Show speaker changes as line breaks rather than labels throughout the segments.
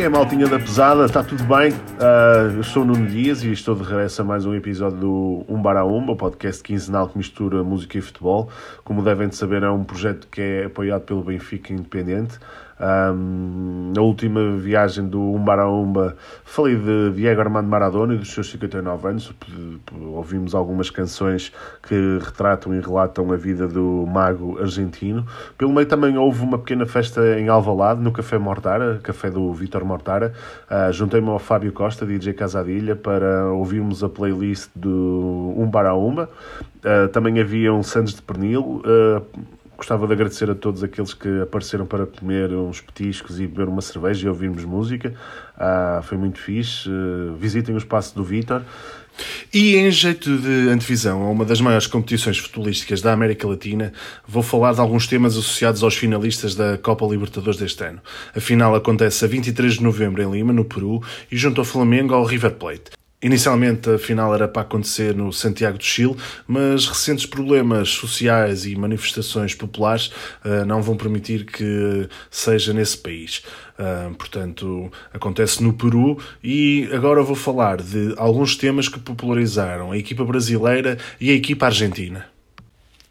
Como é é, maltinha da pesada? Está tudo bem? Uh, eu sou o Nuno Dias e estou de regresso a mais um episódio do Um Bar a Umba, o podcast quinzenal que mistura música e futebol. Como devem de saber, é um projeto que é apoiado pelo Benfica Independente. Um, na última viagem do Umba Umba falei de Diego Armando Maradona e dos seus 59 anos. Ouvimos algumas canções que retratam e relatam a vida do mago argentino. Pelo meio também houve uma pequena festa em Alvalade, no Café Mortara, café do Vitor Mortara. Uh, Juntei-me ao Fábio Costa, DJ Casadilha, para ouvirmos a playlist do Umba Umba. Uh, também havia um Santos de Pernil. Uh, Gostava de agradecer a todos aqueles que apareceram para comer uns petiscos e beber uma cerveja e ouvirmos música. Ah, foi muito fixe. Uh, visitem o espaço do Vitor.
E em jeito de antevisão a uma das maiores competições futebolísticas da América Latina, vou falar de alguns temas associados aos finalistas da Copa Libertadores deste ano. A final acontece a 23 de novembro em Lima, no Peru, e junto ao Flamengo ao River Plate. Inicialmente a final era para acontecer no Santiago do Chile, mas recentes problemas sociais e manifestações populares uh, não vão permitir que seja nesse país. Uh, portanto, acontece no Peru e agora vou falar de alguns temas que popularizaram a equipa brasileira e a equipa argentina.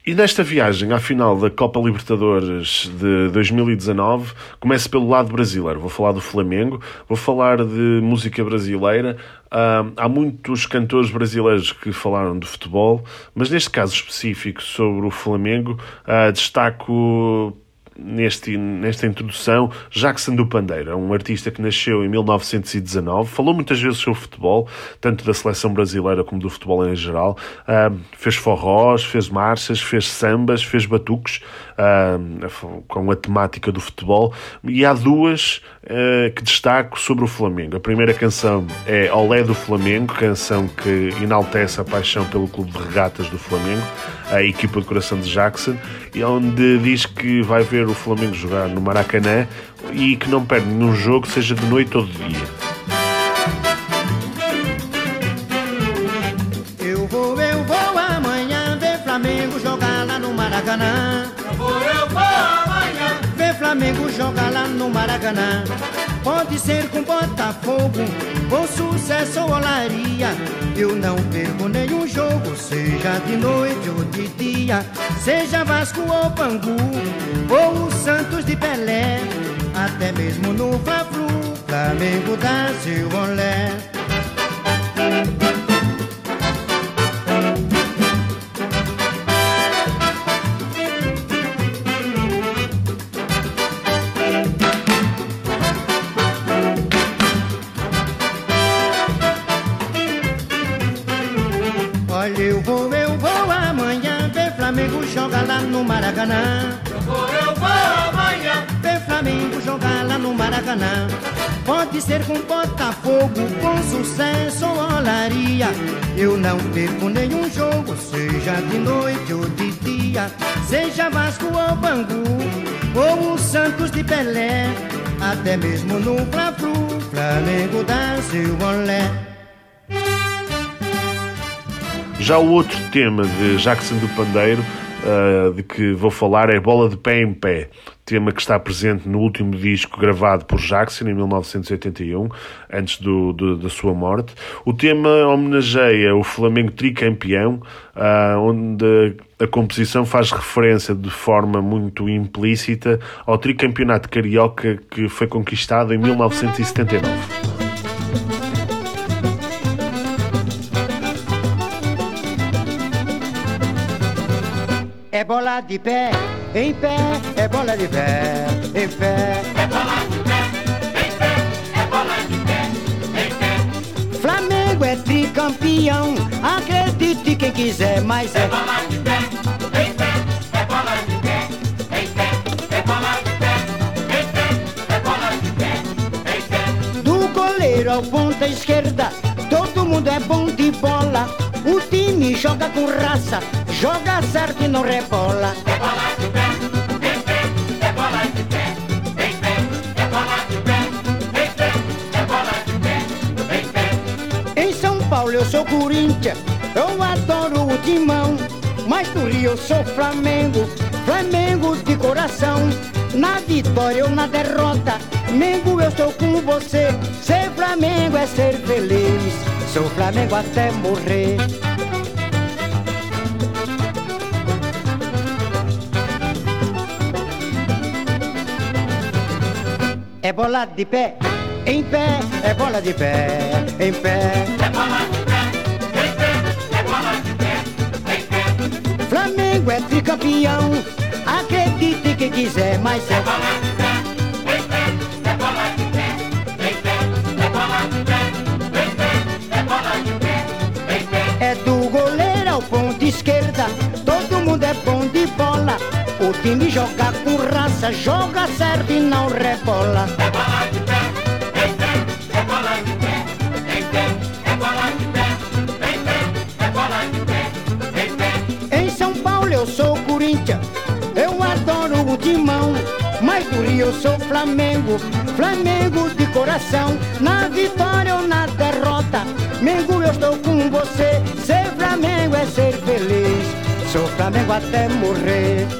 E nesta viagem à final da Copa Libertadores de 2019, começo pelo lado brasileiro. Vou falar do Flamengo, vou falar de música brasileira. Uh, há muitos cantores brasileiros que falaram de futebol, mas neste caso específico sobre o Flamengo, uh, destaco neste, nesta introdução Jackson do Pandeiro, é um artista que nasceu em 1919, falou muitas vezes sobre futebol, tanto da seleção brasileira como do futebol em geral. Uh, fez forrós, fez marchas, fez sambas, fez batuques uh, com a temática do futebol. E há duas uh, que destaco sobre o Flamengo. A primeira canção é Olé do Flamengo, canção que enaltece a paixão pelo clube de regatas do Flamengo, a equipa de coração de Jackson, e onde diz que vai ver o Flamengo jogar no Maracanã e que não perde nenhum jogo, seja de noite ou de dia.
Eu Flamengo jogar lá no Maracanã. Pode ser com Botafogo, com sucesso ou olaria. Eu não perco nenhum jogo, seja de noite ou de dia. Seja Vasco ou Bangu, ou o Santos de Pelé. Até mesmo no Fla-Flu, Flamengo dá seu olé. Flamengo jogar lá no Maracanã. Eu vou, eu vou amanhã ver Flamengo jogar lá no Maracanã. Pode ser com Botafogo, com sucesso ou olaria. Eu não perco nenhum jogo, seja de noite ou de dia. Seja Vasco ou Bangu, ou o Santos de Pelé. Até mesmo no Fla-Flu, Flamengo dá seu olé.
Já o outro tema de Jackson do Pandeiro, uh, de que vou falar, é Bola de Pé em Pé. Tema que está presente no último disco gravado por Jackson em 1981, antes do, do da sua morte. O tema homenageia o Flamengo tricampeão, uh, onde a composição faz referência de forma muito implícita ao tricampeonato carioca que foi conquistado em 1979.
Bola de pé, em pé, é bola de pé, em pé. É bola de pé, em pé, é bola de pé, em pé. Flamengo é tricampeão, acredite quem quiser, mas é. É bola de pé, em pé, é bola de pé, em pé. É bola de pé, em pé, é bola de pé, em pé. Do goleiro ao ponta esquerda, todo mundo é bom de bola. O time joga com raça, joga certo e não rebola. É bola de pé, em pé, é bola de pé, em pé, é bola de pé, em pé, é bola de pé, em pé. Em São Paulo eu sou Corinthians, eu adoro o timão. Mas no Rio eu sou Flamengo, Flamengo de coração. Na vitória ou na derrota, Mengo, eu estou com você. Ser Flamengo é ser feliz. Sou Flamengo até morrer. É bola de pé, em pé, é bola de pé, em pé. É bola de pé, em pé, é bola de pé, em pé. Flamengo é tricampeão, acredite quem quiser, mas é. bola de pé, O time joga com raça, joga certo e não rebola. É bola de pé, em pé, é bola de pé, em pé, é bola de pé, em pé, é bola de pé, em pé. Em São Paulo eu sou Corinthians, eu adoro o timão. Mas do Rio eu sou Flamengo, Flamengo de coração. Na vitória ou na derrota, Mengo eu estou com você. Ser Flamengo é ser feliz. Sou Flamengo até morrer.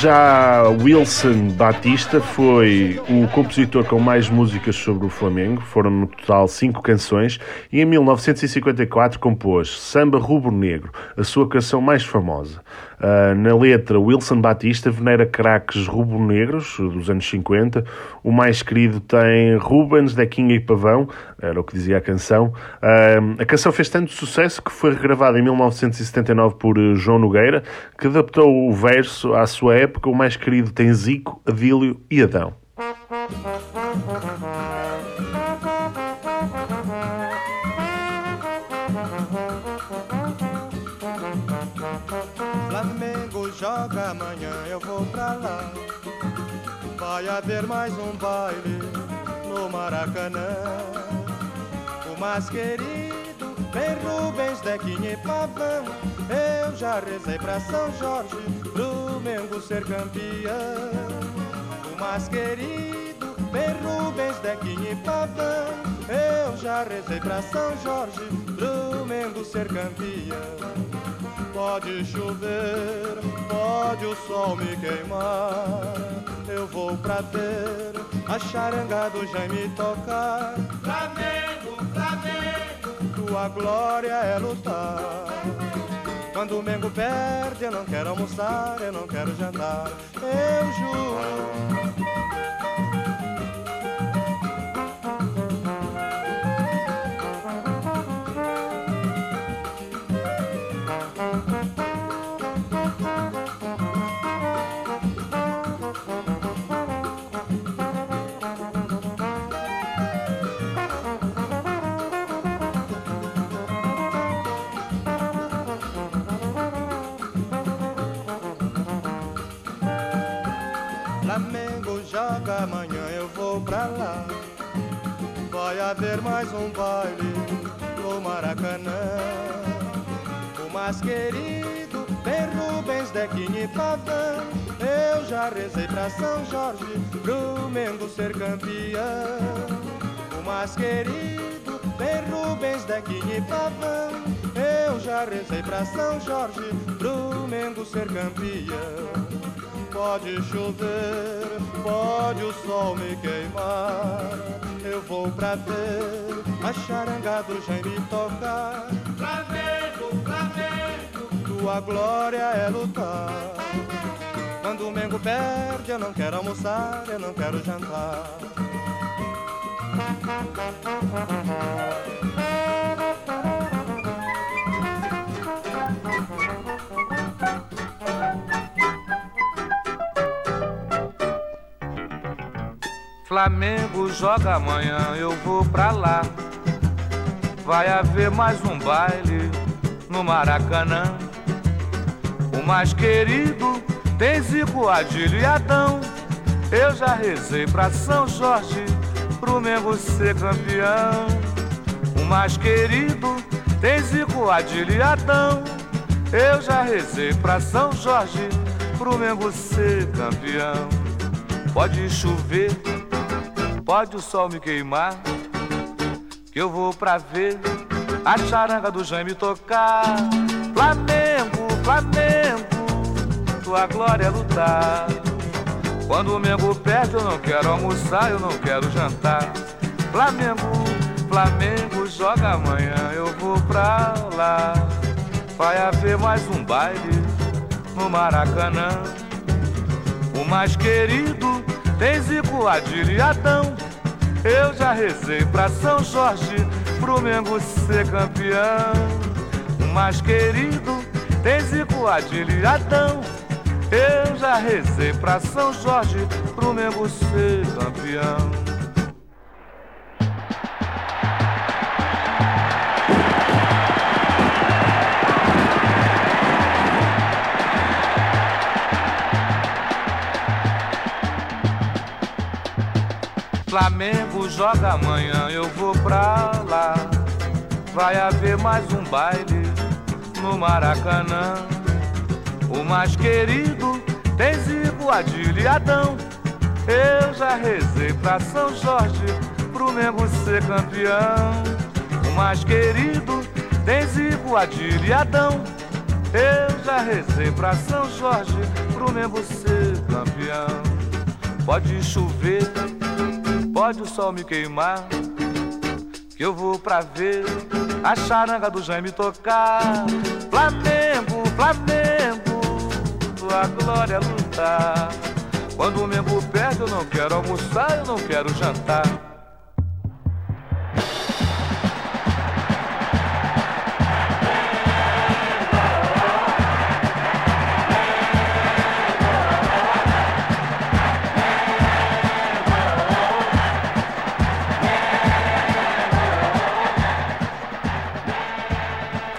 Já Wilson Batista foi o compositor com mais músicas sobre o Flamengo, foram no total cinco canções, e em 1954 compôs Samba Rubro Negro, a sua canção mais famosa. Uh, na letra, Wilson Batista venera craques rubro-negros dos anos 50. O mais querido tem Rubens, Dequinha e Pavão, era o que dizia a canção. Uh, a canção fez tanto sucesso que foi regravada em 1979 por João Nogueira, que adaptou o verso à sua época. O mais querido tem Zico, Adílio e Adão.
Haver mais um baile no Maracanã. O mais querido vem Rubens, Dequinha e Pavão. Eu já rezei pra São Jorge, pro Mengo ser campeão. O mais querido vem Rubens, Dequinha e Pavão. Eu já rezei pra São Jorge, pro Mengo ser campeão. Pode chover, pode o sol me queimar. Eu vou pra ver a charanga do Jaime tocar. Flamengo, Flamengo, tua glória é lutar. Quando o Mengo perde, eu não quero almoçar, eu não quero jantar. Eu juro. Haver mais um baile no Maracanã. O mais querido tem Rubens, Dequinha e Pavão. Eu já rezei pra São Jorge, pro Mengo ser campeão. O mais querido tem Rubens, Dequinha e Pavão. Eu já rezei pra São Jorge, pro Mengo ser campeão. Pode chover, pode o sol me queimar eu vou pra ver a charanga do Jaime tocar. Flamengo, Flamengo, tua glória é lutar. Quando o Mengo perde, eu não quero almoçar, eu não quero jantar.
Flamengo joga amanhã, eu vou pra lá. Vai haver mais um baile no Maracanã. O mais querido tem Zico, Adílio e Adão. Eu já rezei pra São Jorge, pro Mengo ser campeão. O mais querido tem Zico, Adilho e Adão. Eu já rezei pra São Jorge, pro Mengo ser campeão. Pode chover, pode o sol me queimar, que eu vou pra ver a charanga do Jaime tocar. Flamengo, Flamengo, tua glória é lutar. Quando o Mengo perde, eu não quero almoçar, eu não quero jantar. Flamengo, Flamengo joga amanhã, eu vou pra lá. Vai haver mais um baile no Maracanã. O mais querido tem Zico, Adilho e Adão. Eu já rezei pra São Jorge, pro Mengo ser campeão. O mais querido tem Zico. Eu já rezei pra São Jorge, pro Mengo ser campeão. Flamengo joga amanhã, eu vou pra lá. Vai haver mais um baile no Maracanã. O mais querido tem Zico, Adilho e Adão. Eu já rezei pra São Jorge, pro Mengo ser campeão. O mais querido tem Zico, Adilho e Adão. Eu já rezei pra São Jorge, pro Mengo ser campeão. Pode chover Pode o sol me queimar, que eu vou pra ver a charanga do Jaime tocar. Flamengo, Flamengo, tua glória é lutar. Quando o Mengo perde, eu não quero almoçar, eu não quero jantar.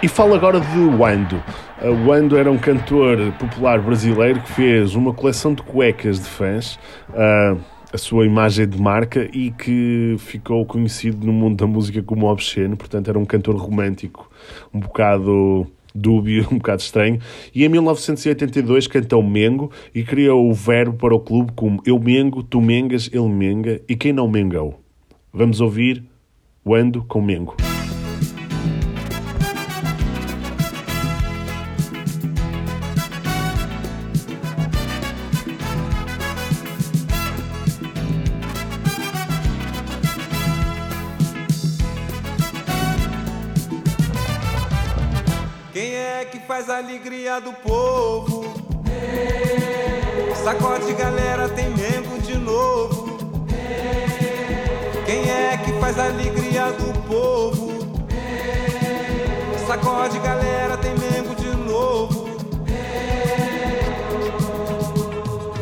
E falo agora de Wando. O Wando era um cantor popular brasileiro que fez uma coleção de cuecas de fãs, a sua imagem de marca e que ficou conhecido no mundo da música como obsceno, portanto era um cantor romântico, um bocado dúbio, um bocado estranho. E em 1982 cantou Mengo e criou o verbo para o clube como Eu Mengo, Tu Mengas, Ele Menga e quem não mengou. Vamos ouvir Wando com Mengo.
Alegria do povo. Sacode galera, tem Mengo de novo. Quem é que faz a alegria do povo? Sacode galera, tem Mengo de novo.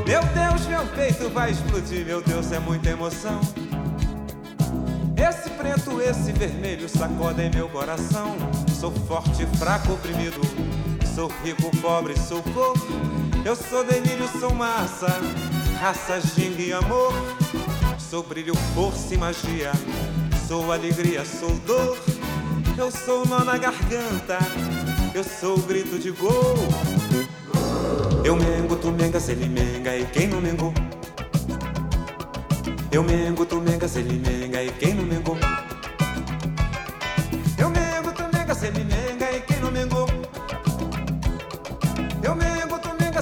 Meu Deus, meu peito vai explodir, meu Deus, é muita emoção. Esse preto, esse vermelho sacodem meu coração. Sou forte, fraco, oprimido. Sou rico, pobre, sou cor. Eu sou delírio, sou massa. Raça, ginga e amor. Sou brilho, força e magia. Sou alegria, sou dor. Eu sou nó na garganta. Eu sou o grito de gol. Eu mengo, tu menga, se ele menga e quem não mengou? Eu mengo, tu menga, se ele menga e quem não mengou?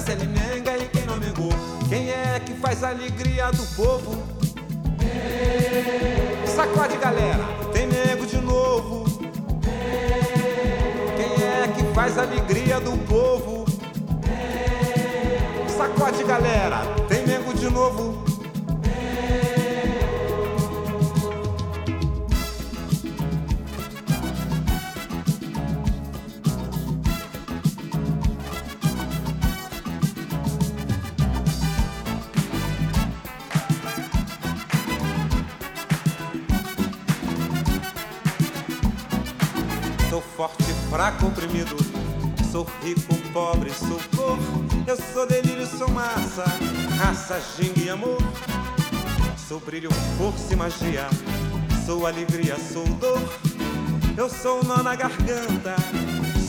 Se ele menga e quem não mengou? Quem é que faz a alegria do povo? Sacode galera, tem mengo de novo. Quem é que faz a alegria do povo? Sacode galera, tem mengo de novo. Fraco, oprimido. Sou rico, pobre, sou cor. Eu sou delírio, sou massa, raça, ginga e amor. Sou brilho, força e magia. Sou alegria, sou dor. Eu sou o nó na garganta,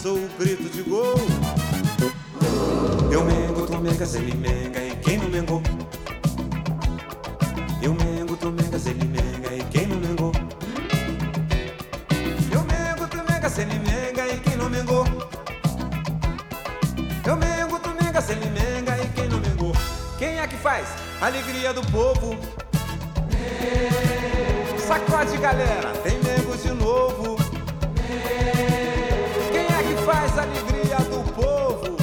sou o grito de gol. Eu mengo, tu mengas, ele menga, e quem não mengou? Alegria do povo. Sacode, galera, tem mengo de novo. Quem é que faz a alegria do povo?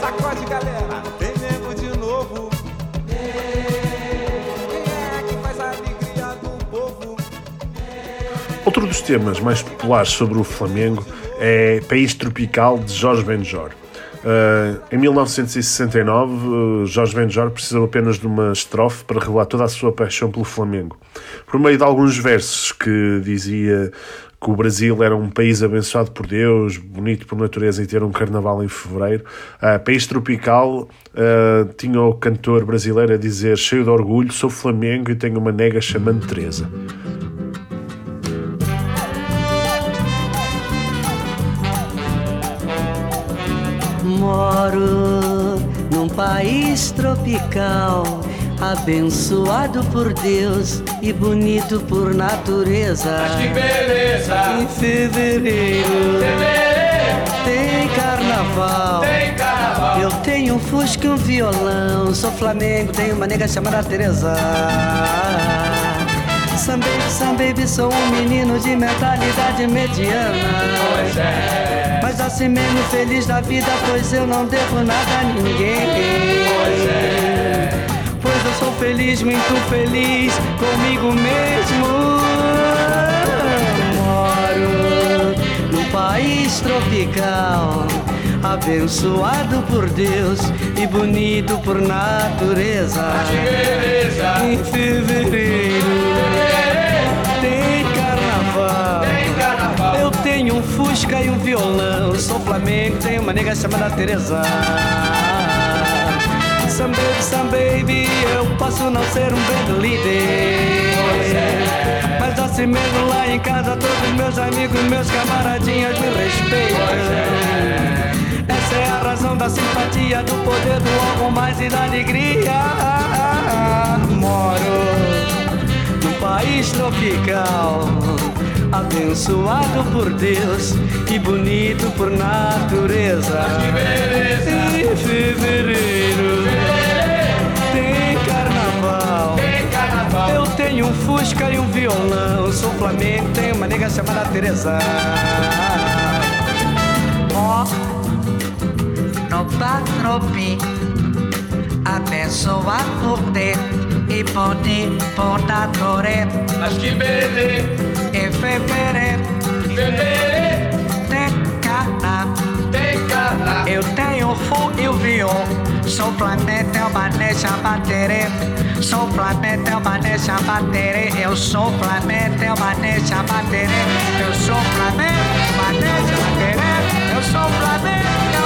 Sacode, galera, tem mengo de novo. Quem é que faz a alegria do povo?
Outro dos temas mais populares sobre o Flamengo é País Tropical de Jorge Benjor. Uh, em 1969, uh, Jorge Benjor precisou apenas de uma estrofe para revelar toda a sua paixão pelo Flamengo. Por meio de alguns versos que dizia que o Brasil era um país abençoado por Deus, bonito por natureza e ter um carnaval em fevereiro. Uh, país tropical, tinha o cantor brasileiro a dizer, cheio de orgulho, sou Flamengo e tenho uma nega chamando Teresa.
Moro num país tropical, abençoado por Deus e bonito por natureza.
Mas que beleza!
Em fevereiro, tem carnaval.
Tem carnaval!
Eu tenho um fusca e um violão, sou Flamengo, tenho uma nega chamada Teresa. Sam baby, Sam baby, sou um menino de mentalidade mediana.
Pois é,
Mas assim mesmo feliz da vida, pois eu não devo nada a ninguém.
pois é.
Pois eu sou feliz, muito feliz comigo mesmo. Moro num país tropical, abençoado por Deus e bonito por natureza. Em fevereiro tem carnaval.
Tem carnaval!
Eu tenho um Fusca e um violão. Sou Flamengo, tenho uma nega chamada Teresa. Some baby, some baby, eu posso não ser um band líder. Mas assim mesmo lá em casa, todos meus amigos, meus camaradinhas me respeitam. Essa é a razão da simpatia, do poder do algo mais e da alegria. Moro num país tropical, abençoado por Deus e bonito por natureza. Em fevereiro tem carnaval. Eu tenho um Fusca e um violão. Sou Flamengo, tenho uma nega chamada Teresa.
Ó, no patropi, abençoado por Deus e bonito por natureza.
Mas que beleza!
Em fevereiro
Fevereiro
tem carnaval.
tem carnaval!
Eu tenho o fu e o viol. Sou Flamengo, tenho maneja baterê. Sou Flamengo, tenho maneja baterê. Eu sou Flamengo, tenho maneja baterê. Eu sou Flamengo, maneja baterê. Eu sou tenho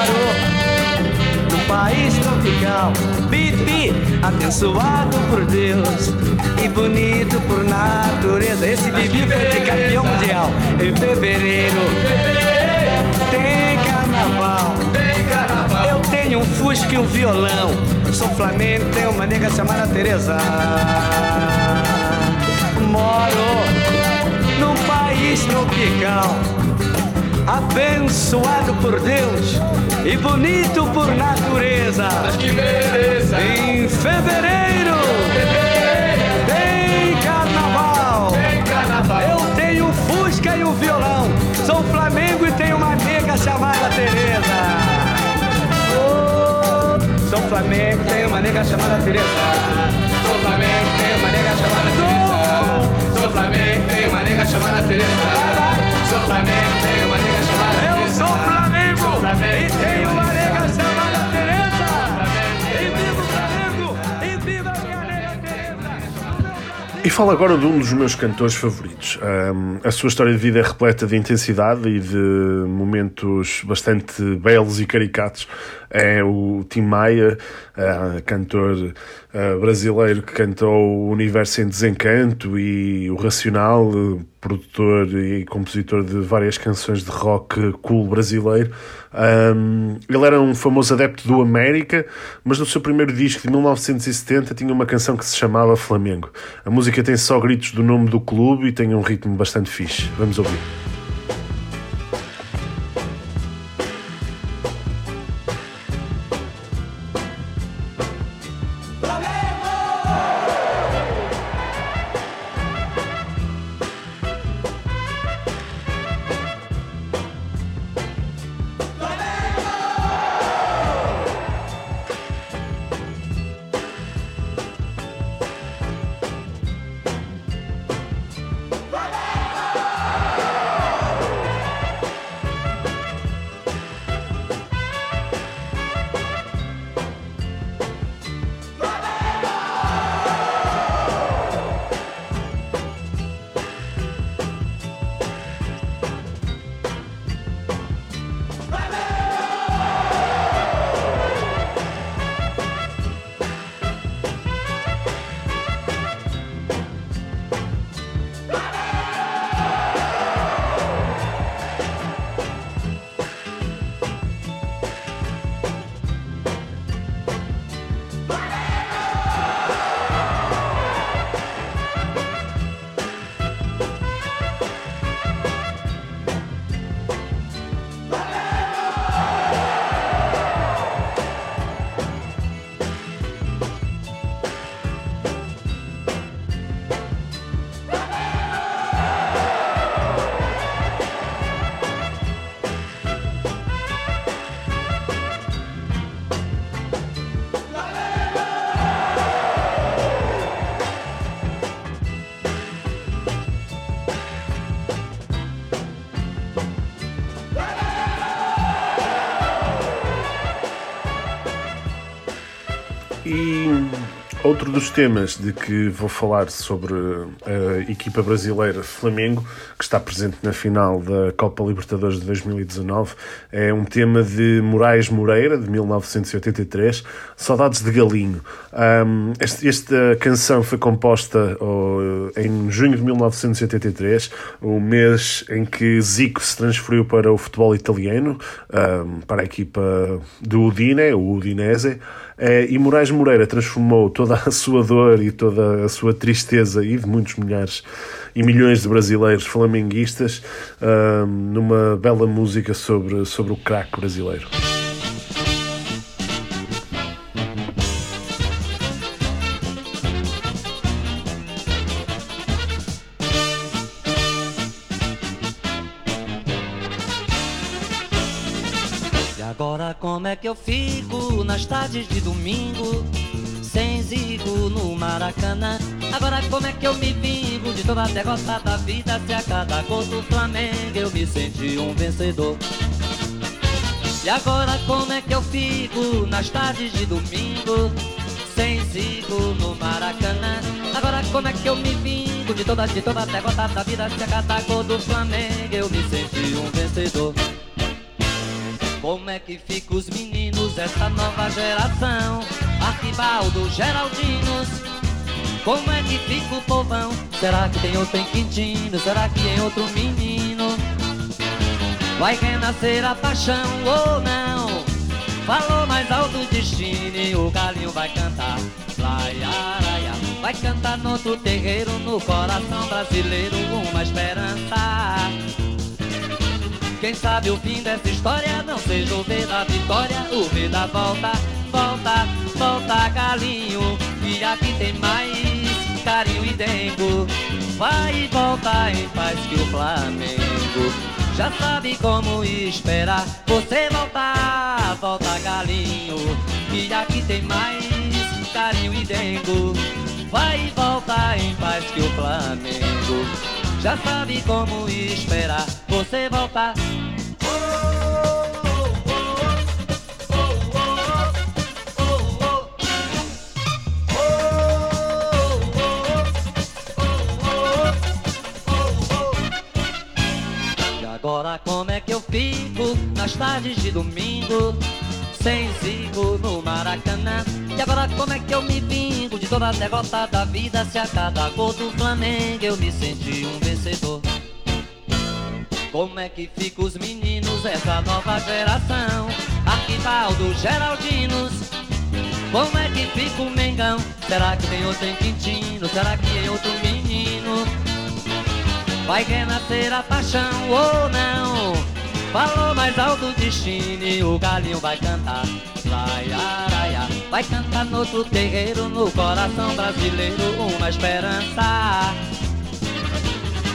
Moro num país tropical, bibi, abençoado por Deus e bonito por natureza. Esse bibi foi campeão mundial em fevereiro. Tem carnaval. Eu tenho um Fusca e um violão. Sou Flamengo, tenho uma nega chamada Teresa. Moro num país tropical, abençoado por Deus e bonito por natureza.
Mas que beleza!
Em fevereiro tem carnaval.
Tem carnaval!
Eu tenho um Fusca e um violão. Sou Flamengo e tenho uma nega chamada Teresa. Oh, sou Flamengo, tenho uma nega chamada Teresa. Sou Flamengo, tem uma nega chamada Teresa. Sou Flamengo, tem uma nega chamada Teresa. Eu sou Flamengo e tenho uma nega chamada Teresa. E viva o Flamengo e viva a minha Teresa.
E falo agora de um dos meus cantores favoritos. A sua história de vida é repleta de intensidade e de momentos bastante belos e caricatos. É o Tim Maia, ah, cantor ah, brasileiro que cantou o Universo em Desencanto e o Racional, produtor e compositor de várias canções de rock cool brasileiro. Ahm, ele era um famoso adepto do América, mas no seu primeiro disco de 1970 tinha uma canção que se chamava Flamengo. A música tem só gritos do nome do clube e tem um ritmo bastante fixe. Vamos ouvir. Outro dos temas de que vou falar sobre a equipa brasileira Flamengo, que está presente na final da Copa Libertadores de 2019, é um tema de Moraes Moreira, de 1983, Saudades de Galinho. Um, esta canção foi composta oh, em junho de 1983, o mês em que Zico se transferiu para o futebol italiano, um, para a equipa do Udine, o Udinese. Eh, e Moraes Moreira transformou toda a sua dor e toda a sua tristeza e de muitos milhares e milhões de brasileiros flamenguistas ahm, numa bela música sobre, sobre o craque brasileiro.
Nas tardes de domingo Sem zigo no Maracanã. Agora como é que eu me vingo de toda a derrota da vida Se a cada gol do Flamengo eu me senti um vencedor? E agora como é que eu fico nas tardes de domingo Sem zigo no Maracanã? Agora como é que eu me vingo de toda, de toda derrota da vida Se a cada gol do Flamengo eu me senti um vencedor como é que fica os meninos, essa nova geração? Arquibaldo, Geraldinos. Como é que fica o povão? Será que tem outro em Quintino? Será que tem outro menino? Vai renascer a paixão ou não? Falou mais alto o destino e o galinho vai cantar. Lai, araia, vai cantar no outro terreiro, no coração brasileiro, uma esperança. Quem sabe o fim dessa história não seja o V da vitória, o V da volta, volta, volta, galinho. E aqui tem mais carinho e dengo. Vai e volta em paz que o Flamengo já sabe como esperar. Você voltar, volta, galinho. E aqui tem mais carinho e dengo. Vai e volta em paz que o Flamengo já sabe como esperar você voltar. E agora como é que eu fico nas tardes de domingo? Sem zigo no Maracanã E agora como é que eu me vingo de toda a derrota da vida Se a cada gol do Flamengo eu me senti um vencedor Como é que fica os meninos, essa nova geração Arquivaldo, Geraldinos Como é que fica o Mengão? Será que tem outro em Quintino? Será que tem outro menino? Vai renascer a paixão ou não? Falou mais alto destino e o galinho vai cantar. Lai, araia, vai cantar no outro terreiro, no coração brasileiro, uma esperança.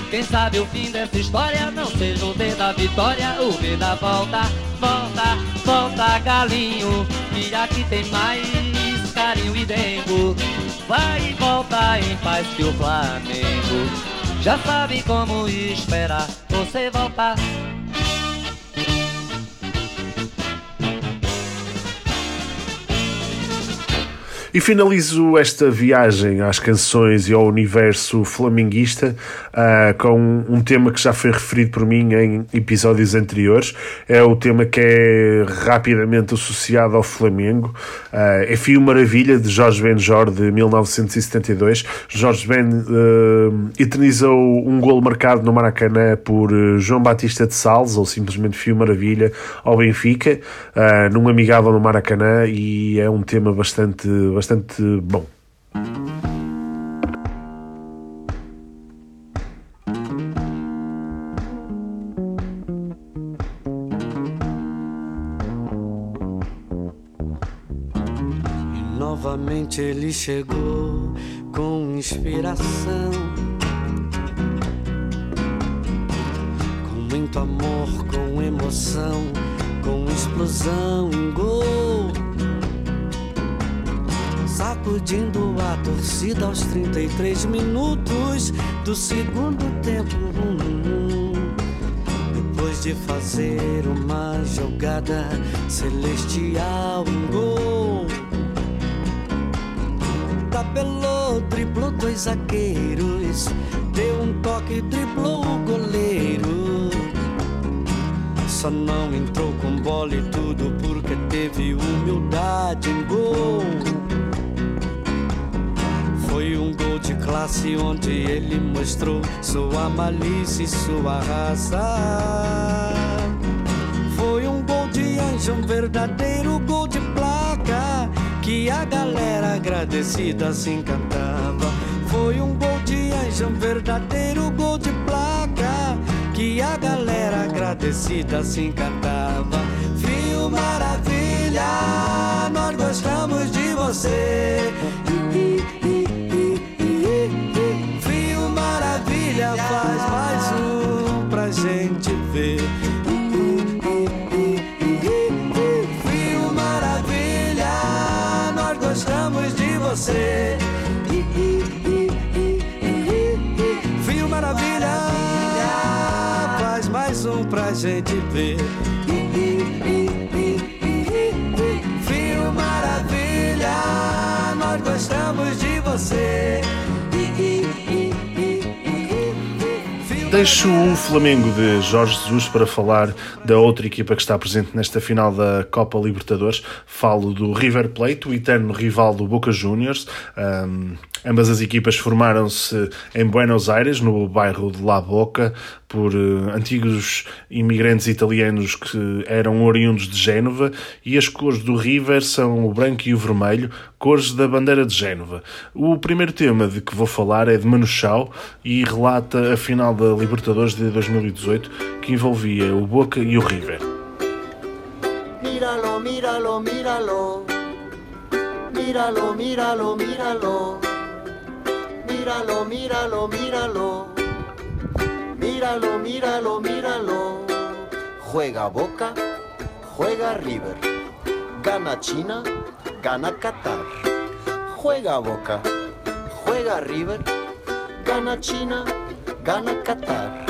Quem sabe o fim dessa história não seja o D da vitória, o B da volta, volta, volta, galinho, que aqui tem mais carinho e dengo. Vai e volta em paz que o Flamengo já sabe como esperar você voltar.
E finalizo esta viagem às canções e ao universo flamenguista uh, com um tema que já foi referido por mim em episódios anteriores. É o tema que é rapidamente associado ao Flamengo. Uh, é Fio Maravilha, de Jorge Benjor, de 1972. Jorge Ben uh, eternizou um golo marcado no Maracanã por João Batista de Salles, ou simplesmente Fio Maravilha, ao Benfica, num amigável no Maracanã, e é um tema bastante bastante bom.
E novamente ele chegou com inspiração. Com muito amor, com emoção, com explosão, um gol sacudindo a torcida aos 33 minutos do segundo tempo. Depois de fazer uma jogada celestial, um gol. Tabelou, driblou dois zagueiros, deu um toque, driblou o goleiro. Só não entrou com bola e tudo porque teve humildade em gol. Foi um gol de classe onde ele mostrou sua malícia e sua raça. Foi um gol de anjo, um verdadeiro gol de placa que a galera agradecida se encantava. Foi um gol de anjo, um verdadeiro gol de placa que a galera agradecida se encantava. Fio maravilha, nós gostamos de você. Faz mais um pra gente ver. Fio Maravilha, nós gostamos de você. Fio Maravilha faz mais um pra gente ver. Fio Maravilha, nós gostamos de você.
Deixo o Flamengo de Jorge Jesus para falar da outra equipa que está presente nesta final da Copa Libertadores. Falo do River Plate, o eterno rival do Boca Juniors. Um, ambas as equipas formaram-se em Buenos Aires, no bairro de La Boca, por uh, antigos imigrantes italianos que eram oriundos de Génova e as cores do River são o branco e o vermelho, cores da bandeira de Génova. O primeiro tema de que vou falar é de Manu Chao e relata a final da Libertadores de 2018 que envolvia o Boca e o River.
Míralo, míralo, míralo. Míralo, míralo, míralo. Míralo, míralo, míralo. Míralo, míralo, míralo. Juega Boca, juega River. Gana China, gana Qatar. juega Boca, juega River, gana China, gana Qatar.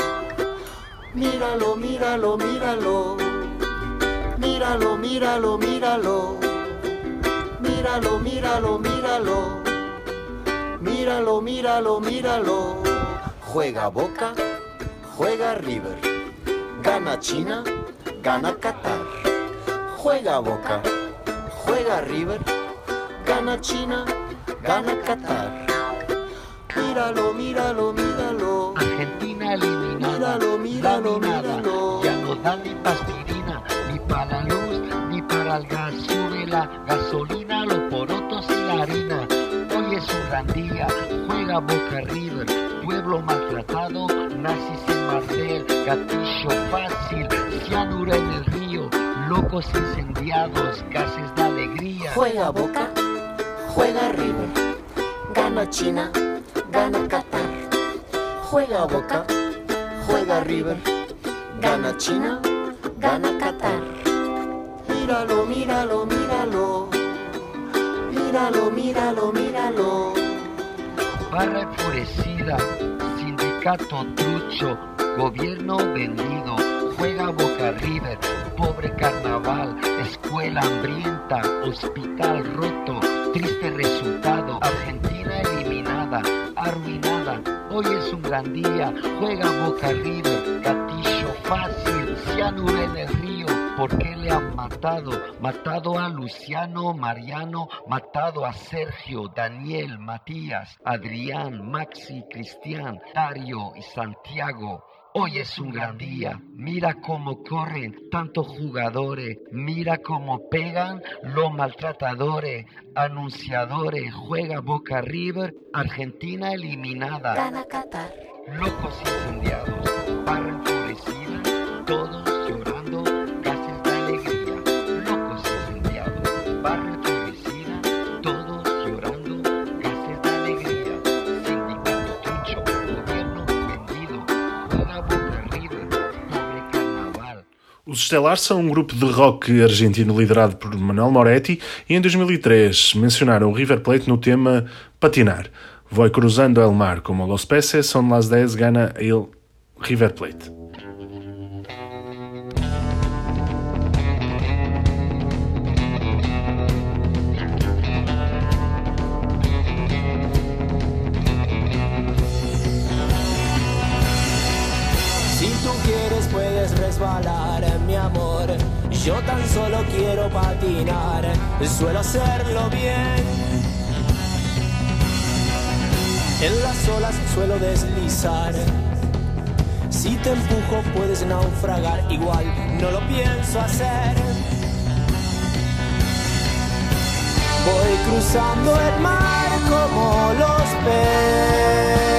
Míralo, míralo, míralo. Míralo, míralo, míralo. Míralo, míralo, míralo. Míralo, míralo, míralo. Juega Boca, juega River. Gana China, gana Qatar. Juega Boca, juega River. Gana China, gana Qatar. Míralo, míralo, míralo.
Argentina eliminada,
Míralo, míralo, míralo.
Ya no da ni pastillina, ni para la luz, ni para el gas. Sube la gasolina, los porotos y la harina. Día, juega Boca River. Pueblo maltratado, nazis en Martel, gatillo fácil, cianura en el río, locos incendiados, gases de alegría.
Juega Boca, juega River. Gana China, gana Qatar. Juega Boca, juega River. Gana China, gana Qatar. Míralo, míralo, míralo. Míralo, míralo, míralo.
Barra enfurecida, sindicato trucho, gobierno vendido, juega Boca River, pobre carnaval, escuela hambrienta, hospital roto, triste resultado, Argentina eliminada, arruinada, hoy es un gran día, juega Boca River, gatillo fácil, cianuro en el río, ¿por qué le han matado? Matado a Luciano, Mariano, matado a Sergio, Daniel, Matías, Adrián, Maxi, Cristian, Dario y Santiago. Hoy es un gran día. Mira cómo corren tantos jugadores. Mira cómo pegan los maltratadores. Anunciadores. Juega Boca River. Argentina eliminada.
Gana Qatar.
Locos incendiados. Todos llorando. Gases de alegría. Locos incendiados. Barra enfurecida. Todos llorando. Gases de alegría. Sindicato trucho. Gobierno vendido. Juega Boca River. Pobre carnaval.
Os Estelar são um grupo de rock argentino liderado por Manuel Moretti e em 2003 mencionaram o River Plate no tema Patinar. Voy cruzando el mar como los peces, son las 10, gana el River Plate.
Yo tan solo quiero patinar, suelo hacerlo bien. En las olas suelo deslizar. Si te empujo puedes naufragar, igual no lo pienso hacer. Voy cruzando el mar como los peces.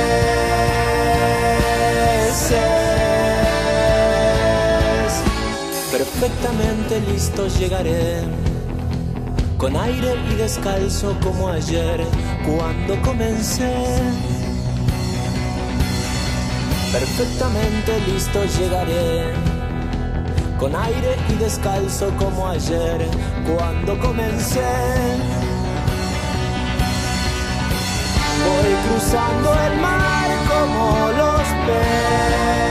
Perfectamente listo llegaré, con aire y descalzo como ayer, cuando comencé. Perfectamente listo llegaré, con aire y descalzo como ayer, cuando comencé. Voy cruzando el mar como los peces.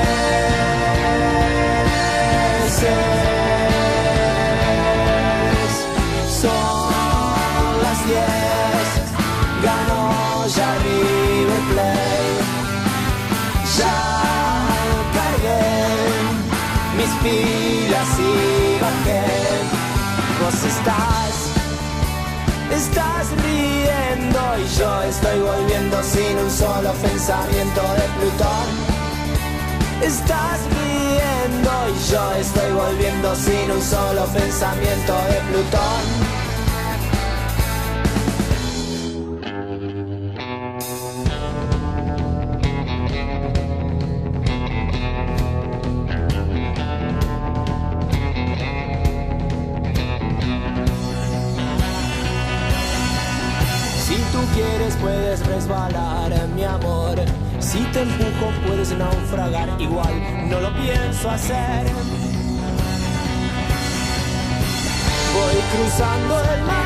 Estás Estás riendo y yo estoy volviendo sin un solo pensamiento de Plutón. Estás riendo y yo estoy volviendo sin un solo pensamiento de Plutón. Naufragar, igual no lo pienso hacer. Voy cruzando el mar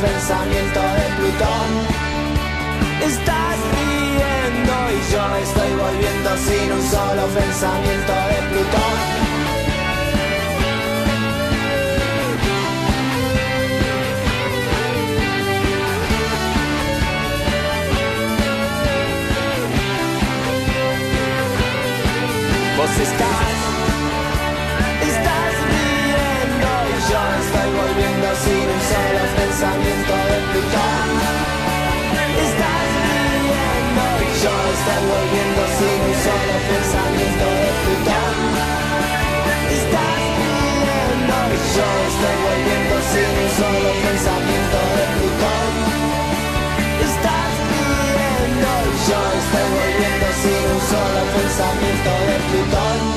pensamiento de Plutón. Estás riendo y yo estoy volviendo sin un solo pensamiento de Plutón. Vos estás sin un solo pensamiento de Plutón. Estás riendo y yo estoy volviendo sin un solo pensamiento de Plutón.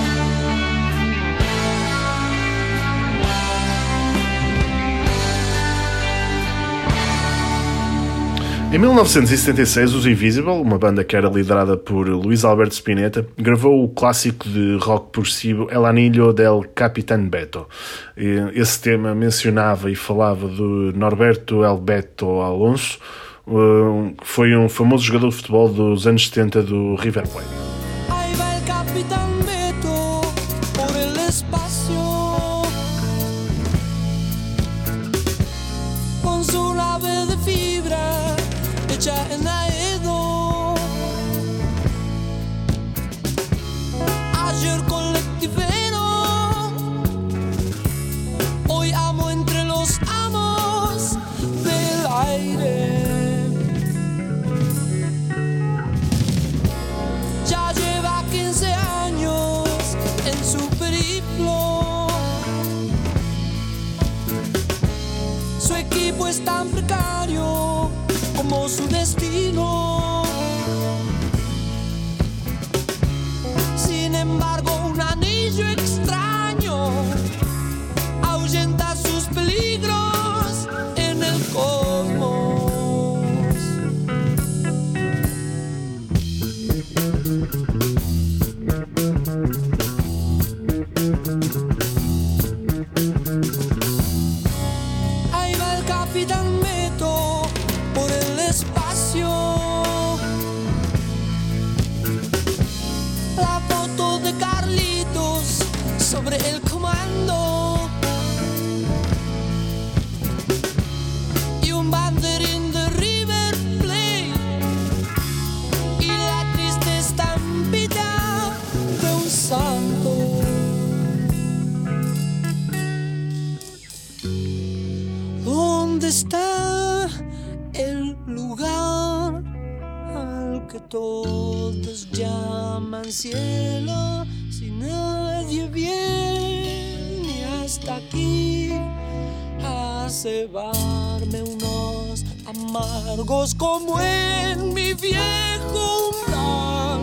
Em 1976, os Invisible, uma banda que era liderada por Luís Alberto Spinetta, gravou o clássico de rock progressivo El Anillo del Capitán Beto. Esse tema mencionava e falava do Norberto El Beto Alonso, um, que foi um famoso jogador de futebol dos anos 70 do River Plate.
Es tan precario como su destino. Amargos como en mi viejo umbral.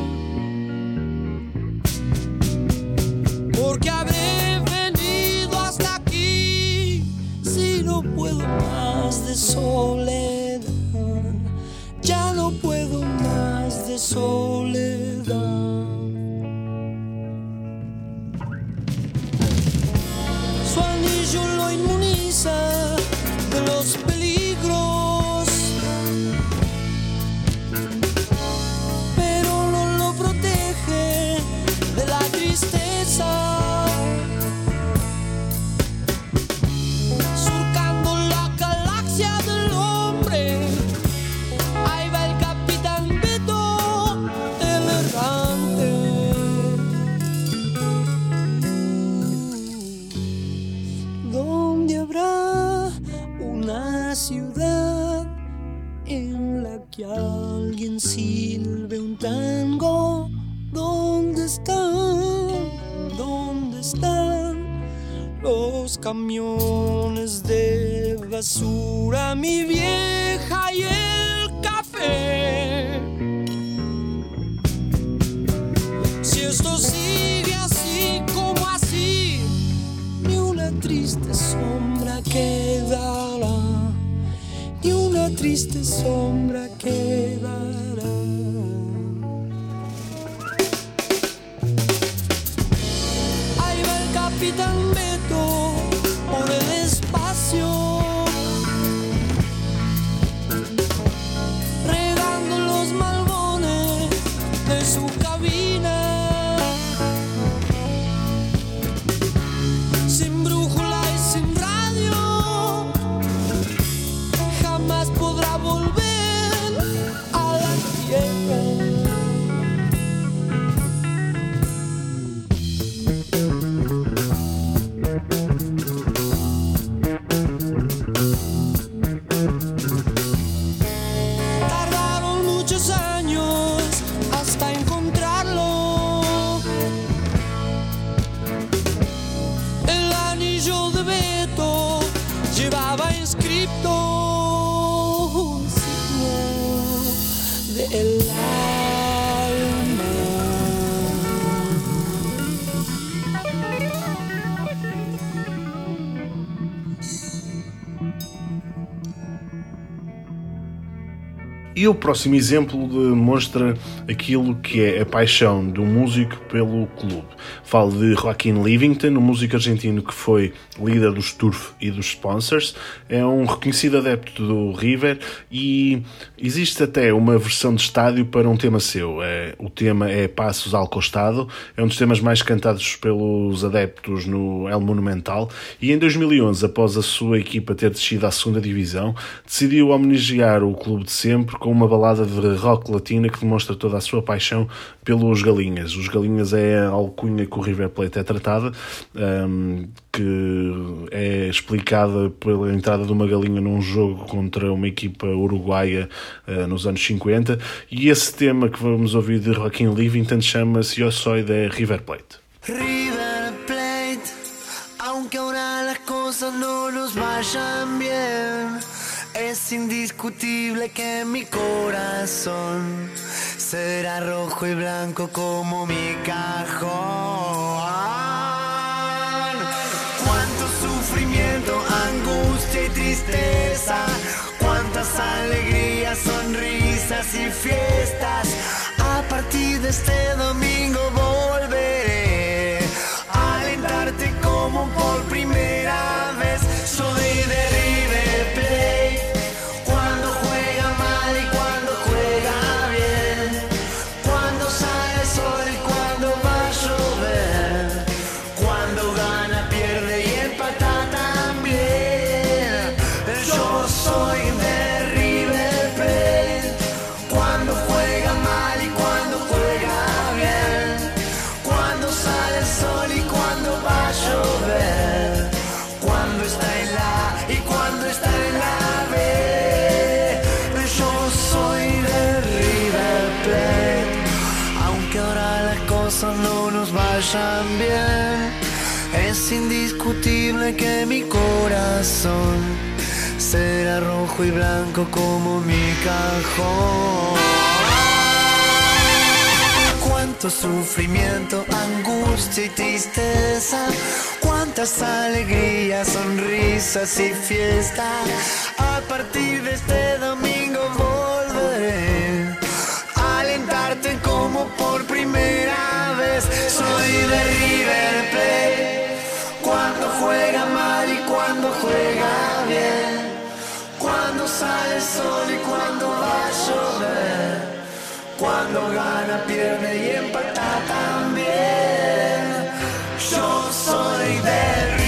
Porque habré venido hasta aquí si no puedo más de soledad. Ya no puedo más de soledad. Su anillo lo inmuniza de los peligros, camiones de basura? Mi vieja y el café. Si esto sigue así como así, ni una triste sombra quedará, ni una triste sombra
E o próximo exemplo demonstra aquilo que é a paixão do músico pelo clube. Falo de Joaquim Livington, um músico argentino que foi líder dos Turf e dos Sponsors. É um reconhecido adepto do River e existe até uma versão de estádio para um tema seu. É, o tema é Passos ao Costado, é um dos temas mais cantados pelos adeptos no El Monumental. E em 2011, após a sua equipa ter descido à segunda divisão, decidiu homenagear o clube de sempre com uma balada de rock latina que demonstra toda a sua paixão pelos Galinhas. Os Galinhas é a alcunha que River Plate é tratada, um, que é explicada pela entrada de uma galinha num jogo contra uma equipa uruguaia uh, nos anos 50. E esse tema que vamos ouvir de Joaquim Livington chama-se Eu Soy de River Plate.
River Plate, aunque ahora las cosas no nos vayan bien, es indiscutible que mi corazón será rojo y blanco como mi cajón. Cuánto sufrimiento, angustia y tristeza, cuántas alegrías, sonrisas y fiestas. A partir de este domingo volveré corazón será rojo y blanco como mi cajón. Cuánto sufrimiento, angustia y tristeza, cuántas alegrías, sonrisas y fiestas. A partir de este domingo volveré a alentarte como por primera vez. Soy de River Plate. Sol y cuando va a llover. Cuando gana, pierde y empata también. Yo soy de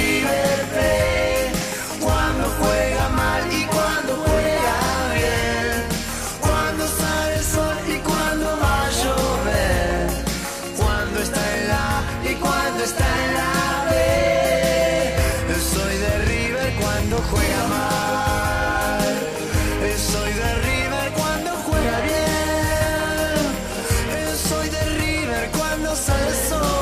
Cuando sale el.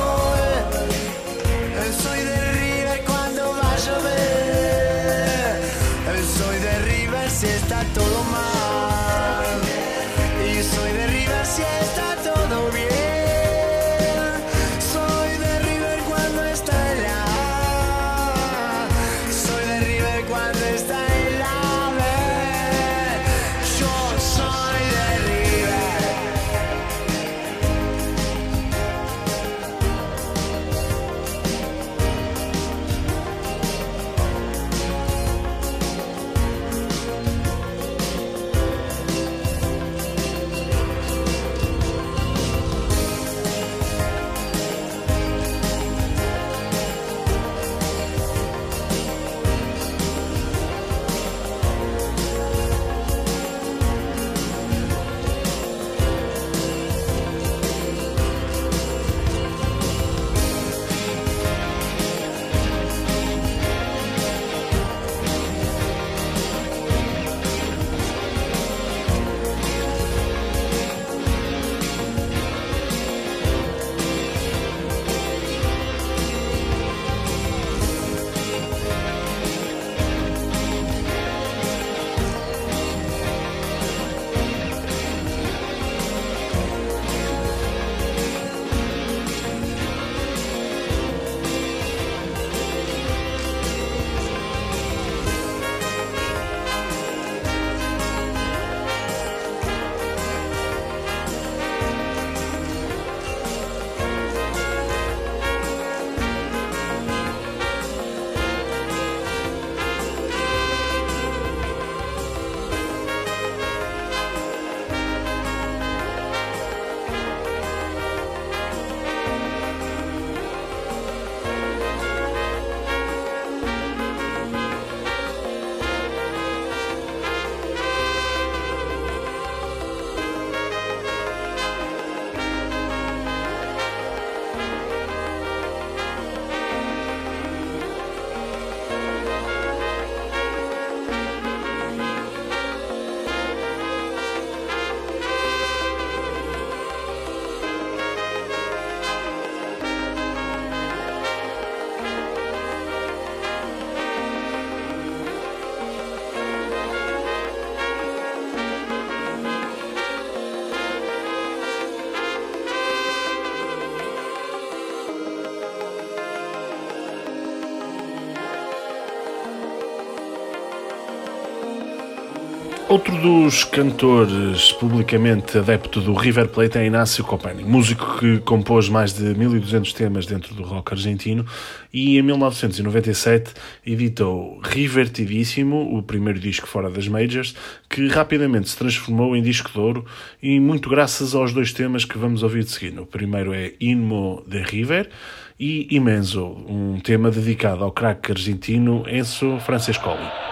Outro dos cantores publicamente adepto do River Plate é Inácio Copani, músico que compôs mais de 1200 temas dentro do rock argentino e em 1997 editou Rivertidíssimo, o primeiro disco fora das majors, que rapidamente se transformou em disco de ouro e muito graças aos dois temas que vamos ouvir de seguir. O primeiro é Inmo de River e Imenso, um tema dedicado ao craque argentino Enzo Francescoli.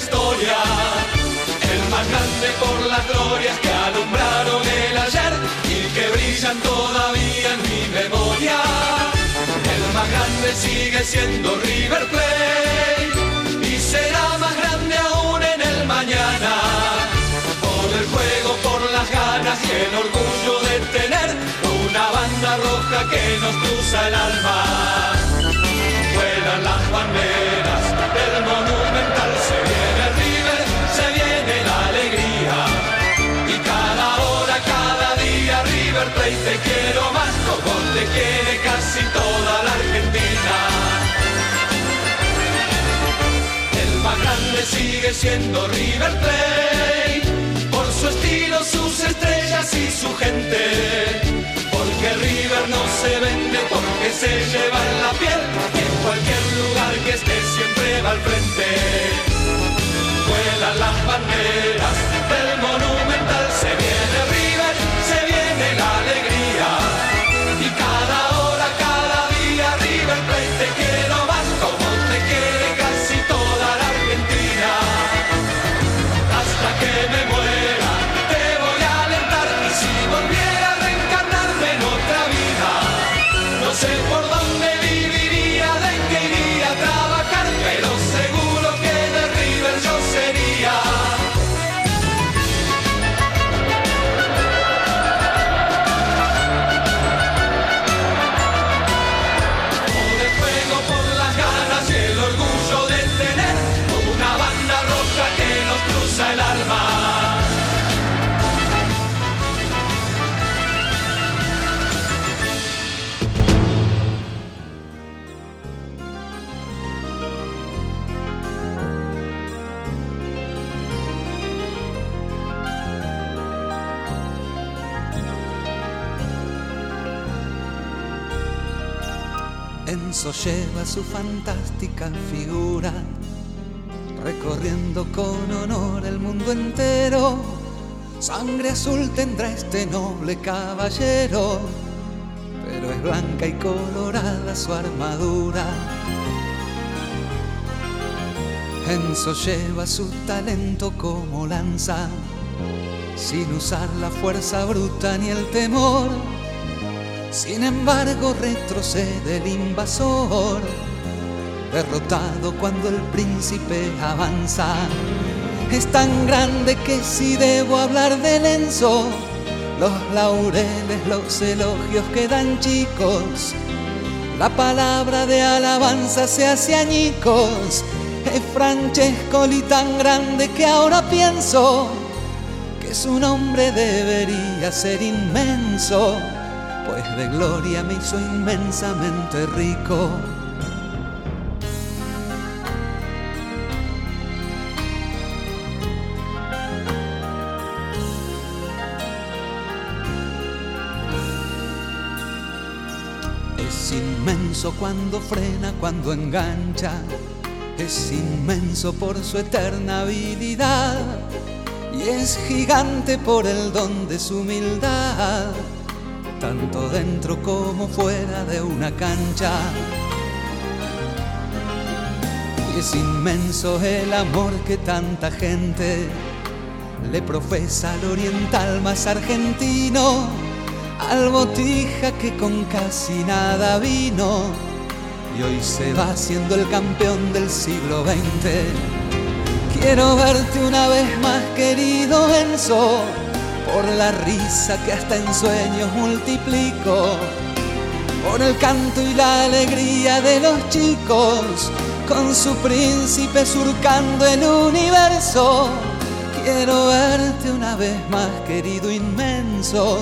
Historia, el más grande por las glorias que alumbraron el ayer y que brillan todavía en mi memoria. El más grande sigue siendo River Plate y será más grande aún en el mañana. Por el juego, por las ganas y el orgullo de tener una banda roja que nos cruza el alma. Vuelan las banderas River Plate te quiero más, como te quiere casi toda la Argentina. El más grande sigue siendo River Plate, por su estilo, sus estrellas y su gente. Porque River no se vende, porque se lleva en la piel en cualquier lugar que esté siempre va al frente. Vuelan las banderas del monumental,
Enzo lleva su fantástica figura, recorriendo con honor el mundo entero. Sangre azul tendrá este noble caballero, pero es blanca y colorada su armadura. Enzo lleva su talento como lanza, sin usar la fuerza bruta ni el temor. Sin embargo, retrocede el invasor, derrotado cuando el príncipe avanza. Es tan grande que si debo hablar de Lenzo, los laureles, los elogios quedan chicos. La palabra de alabanza se hace añicos. Es Francescoli tan grande que ahora pienso que su nombre debería ser inmenso de gloria me hizo inmensamente rico. Es inmenso cuando frena, cuando engancha. Es inmenso por su eterna habilidad. Y es gigante por el don de su humildad tanto dentro como fuera de una cancha. Y es inmenso el amor que tanta gente le profesa al oriental más argentino, al botija que con casi nada vino y hoy se va siendo el campeón del siglo XX. Quiero verte una vez más, querido Enzo por la risa que hasta en sueños multiplico, por el canto y la alegría de los chicos, con su príncipe surcando el universo. Quiero verte una vez más, querido inmenso.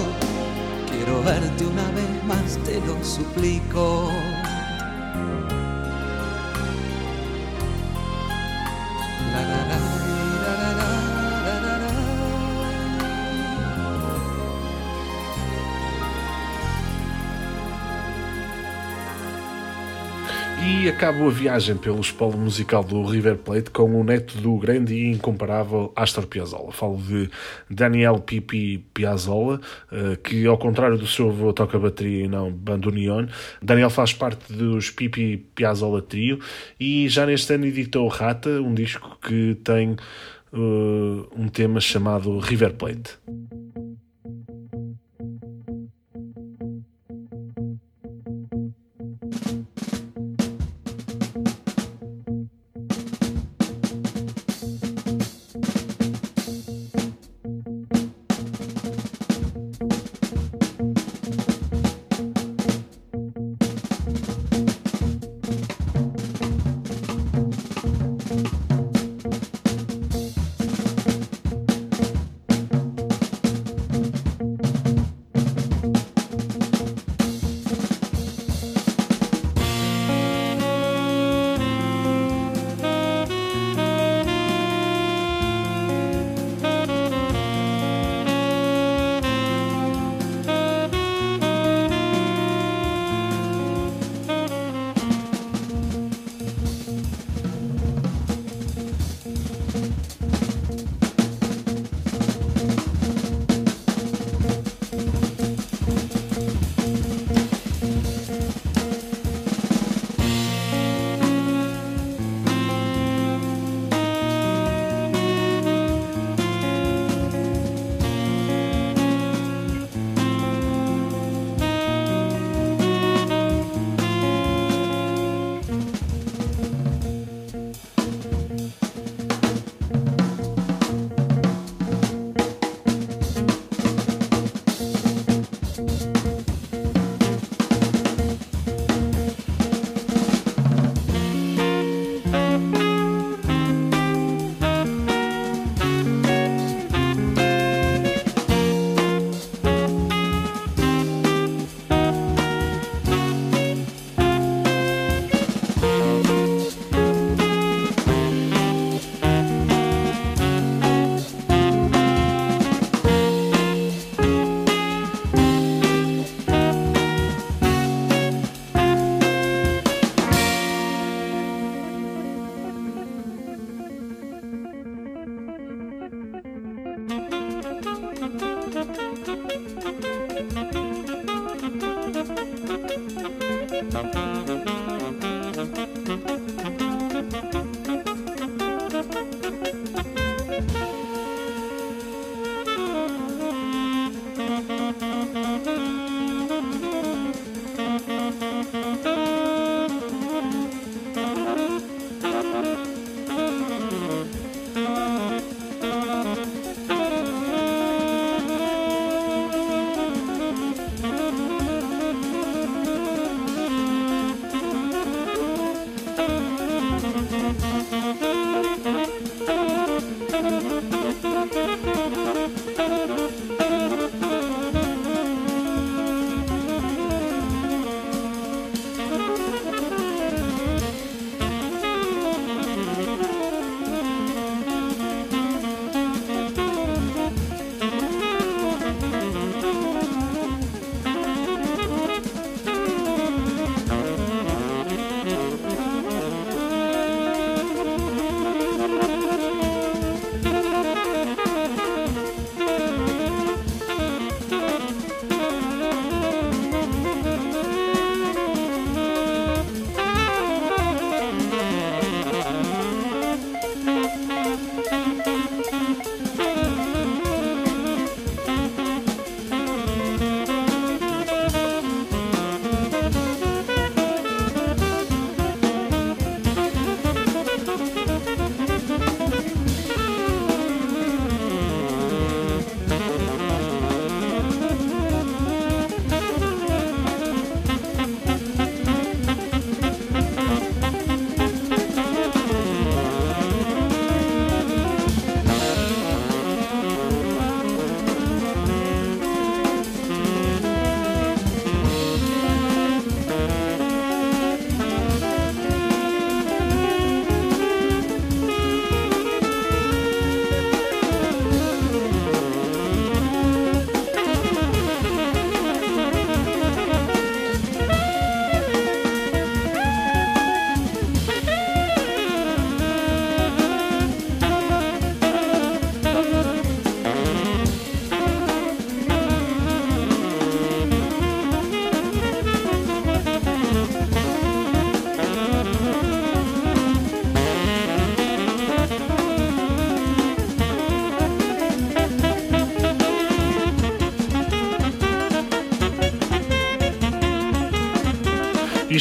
Quiero verte una vez más, te lo suplico.
E acabo a viagem pelo espólio musical do River Plate com o neto do grande e incomparável Astor Piazzolla. Falo de Daniel Pipi Piazzolla, eh, que ao contrário do seu avô toca bateria e não bandoneon. Daniel faz parte dos Pipi Piazzolla Trio e já neste ano editou Rata, um disco que tem eh, um tema chamado River Plate.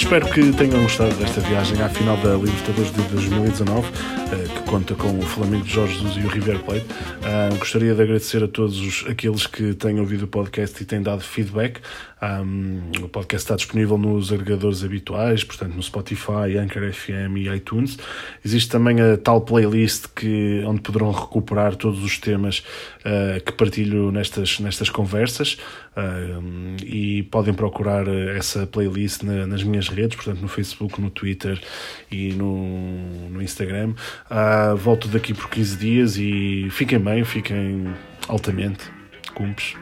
Espero que tenham gostado desta viagem à final da Libertadores de 2019, eh, que conta com o Flamengo de Jorge Jesus e o River Plate. Ah, gostaria de agradecer a todos os, aqueles que têm ouvido o podcast e têm dado feedback. Um, o podcast está disponível nos agregadores habituais, portanto no Spotify, Anchor FM e iTunes. Existe também a tal playlist que, onde poderão recuperar todos os temas uh, que partilho nestas, nestas conversas uh, e podem procurar essa playlist na, nas minhas redes, portanto no Facebook, no Twitter e no, no Instagram. Uh, volto daqui por 15 dias e fiquem bem, fiquem altamente. Cumpes.